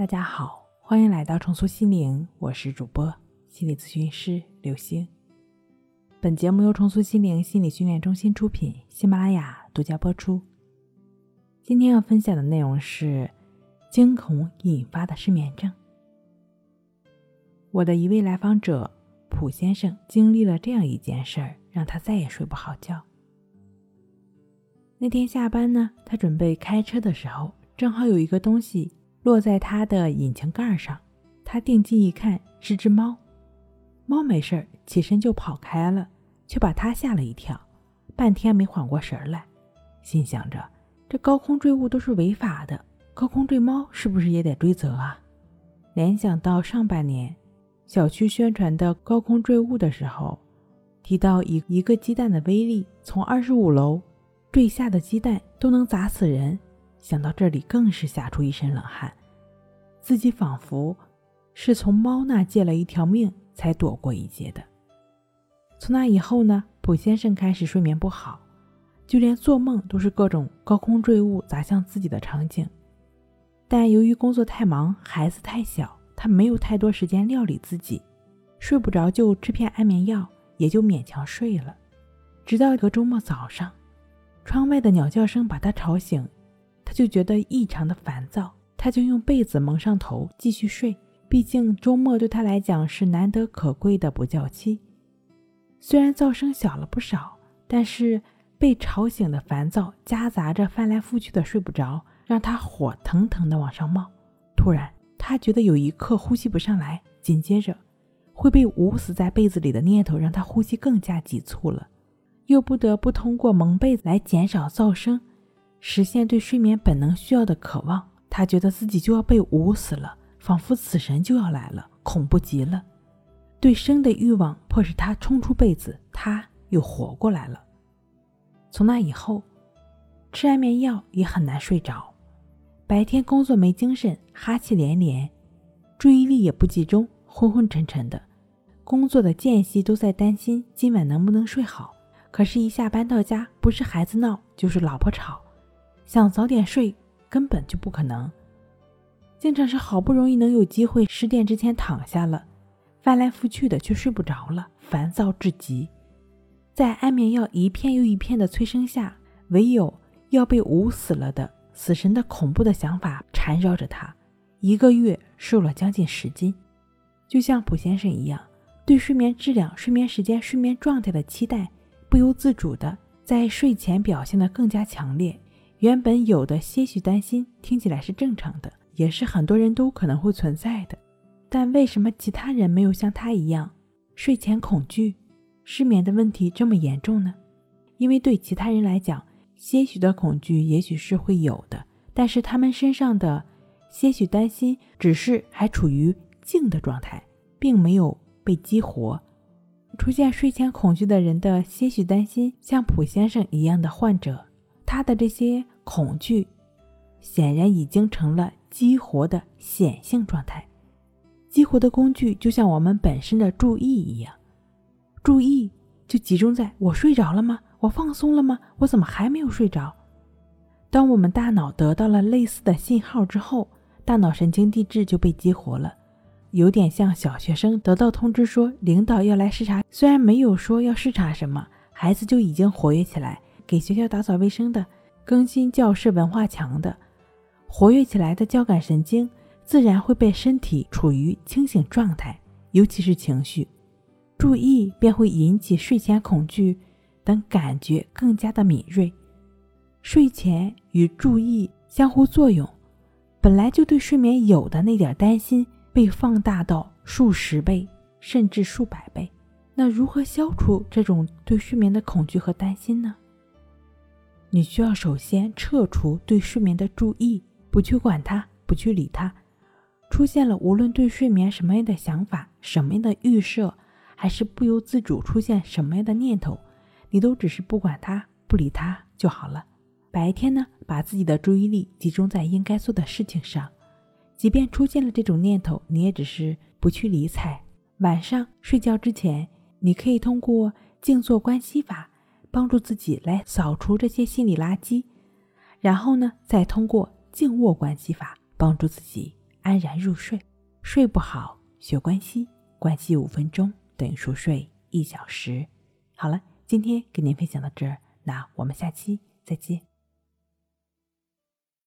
大家好，欢迎来到重塑心灵，我是主播心理咨询师刘星。本节目由重塑心灵心理训练中心出品，喜马拉雅独家播出。今天要分享的内容是惊恐引发的失眠症。我的一位来访者普先生经历了这样一件事儿，让他再也睡不好觉。那天下班呢，他准备开车的时候，正好有一个东西。落在他的引擎盖上，他定睛一看，是只猫。猫没事儿，起身就跑开了，却把他吓了一跳，半天没缓过神来，心想着这高空坠物都是违法的，高空坠猫是不是也得追责啊？联想到上半年小区宣传的高空坠物的时候，提到一一个鸡蛋的威力，从二十五楼坠下的鸡蛋都能砸死人。想到这里，更是吓出一身冷汗。自己仿佛是从猫那借了一条命才躲过一劫的。从那以后呢，卜先生开始睡眠不好，就连做梦都是各种高空坠物砸向自己的场景。但由于工作太忙，孩子太小，他没有太多时间料理自己，睡不着就吃片安眠药，也就勉强睡了。直到一个周末早上，窗外的鸟叫声把他吵醒。他就觉得异常的烦躁，他就用被子蒙上头继续睡。毕竟周末对他来讲是难得可贵的补觉期。虽然噪声小了不少，但是被吵醒的烦躁夹杂着翻来覆去的睡不着，让他火腾腾的往上冒。突然，他觉得有一刻呼吸不上来，紧接着会被捂死在被子里的念头让他呼吸更加急促了，又不得不通过蒙被子来减少噪声。实现对睡眠本能需要的渴望，他觉得自己就要被捂死了，仿佛死神就要来了，恐怖极了。对生的欲望迫使他冲出被子，他又活过来了。从那以后，吃安眠药也很难睡着，白天工作没精神，哈气连连，注意力也不集中，昏昏沉沉的。工作的间隙都在担心今晚能不能睡好，可是，一下班到家，不是孩子闹，就是老婆吵。想早点睡根本就不可能，经常是好不容易能有机会十点之前躺下了，翻来覆去的却睡不着了，烦躁至极。在安眠药一片又一片的催生下，唯有要被捂死了的死神的恐怖的想法缠绕着他。一个月瘦了将近十斤，就像卜先生一样，对睡眠质量、睡眠时间、睡眠状态的期待，不由自主的在睡前表现的更加强烈。原本有的些许担心，听起来是正常的，也是很多人都可能会存在的。但为什么其他人没有像他一样，睡前恐惧、失眠的问题这么严重呢？因为对其他人来讲，些许的恐惧也许是会有的，但是他们身上的些许担心，只是还处于静的状态，并没有被激活。出现睡前恐惧的人的些许担心，像普先生一样的患者。他的这些恐惧，显然已经成了激活的显性状态。激活的工具就像我们本身的注意一样，注意就集中在我睡着了吗？我放松了吗？我怎么还没有睡着？当我们大脑得到了类似的信号之后，大脑神经递质就被激活了，有点像小学生得到通知说领导要来视察，虽然没有说要视察什么，孩子就已经活跃起来。给学校打扫卫生的，更新教室文化墙的，活跃起来的交感神经，自然会被身体处于清醒状态，尤其是情绪，注意便会引起睡前恐惧等感觉更加的敏锐。睡前与注意相互作用，本来就对睡眠有的那点担心，被放大到数十倍甚至数百倍。那如何消除这种对睡眠的恐惧和担心呢？你需要首先撤除对睡眠的注意，不去管它，不去理它。出现了无论对睡眠什么样的想法、什么样的预设，还是不由自主出现什么样的念头，你都只是不管它、不理它就好了。白天呢，把自己的注意力集中在应该做的事情上，即便出现了这种念头，你也只是不去理睬。晚上睡觉之前，你可以通过静坐观息法。帮助自己来扫除这些心理垃圾，然后呢，再通过静卧关系法帮助自己安然入睡。睡不好，学关系，关系五分钟等于熟睡一小时。好了，今天跟您分享到这儿，那我们下期再见。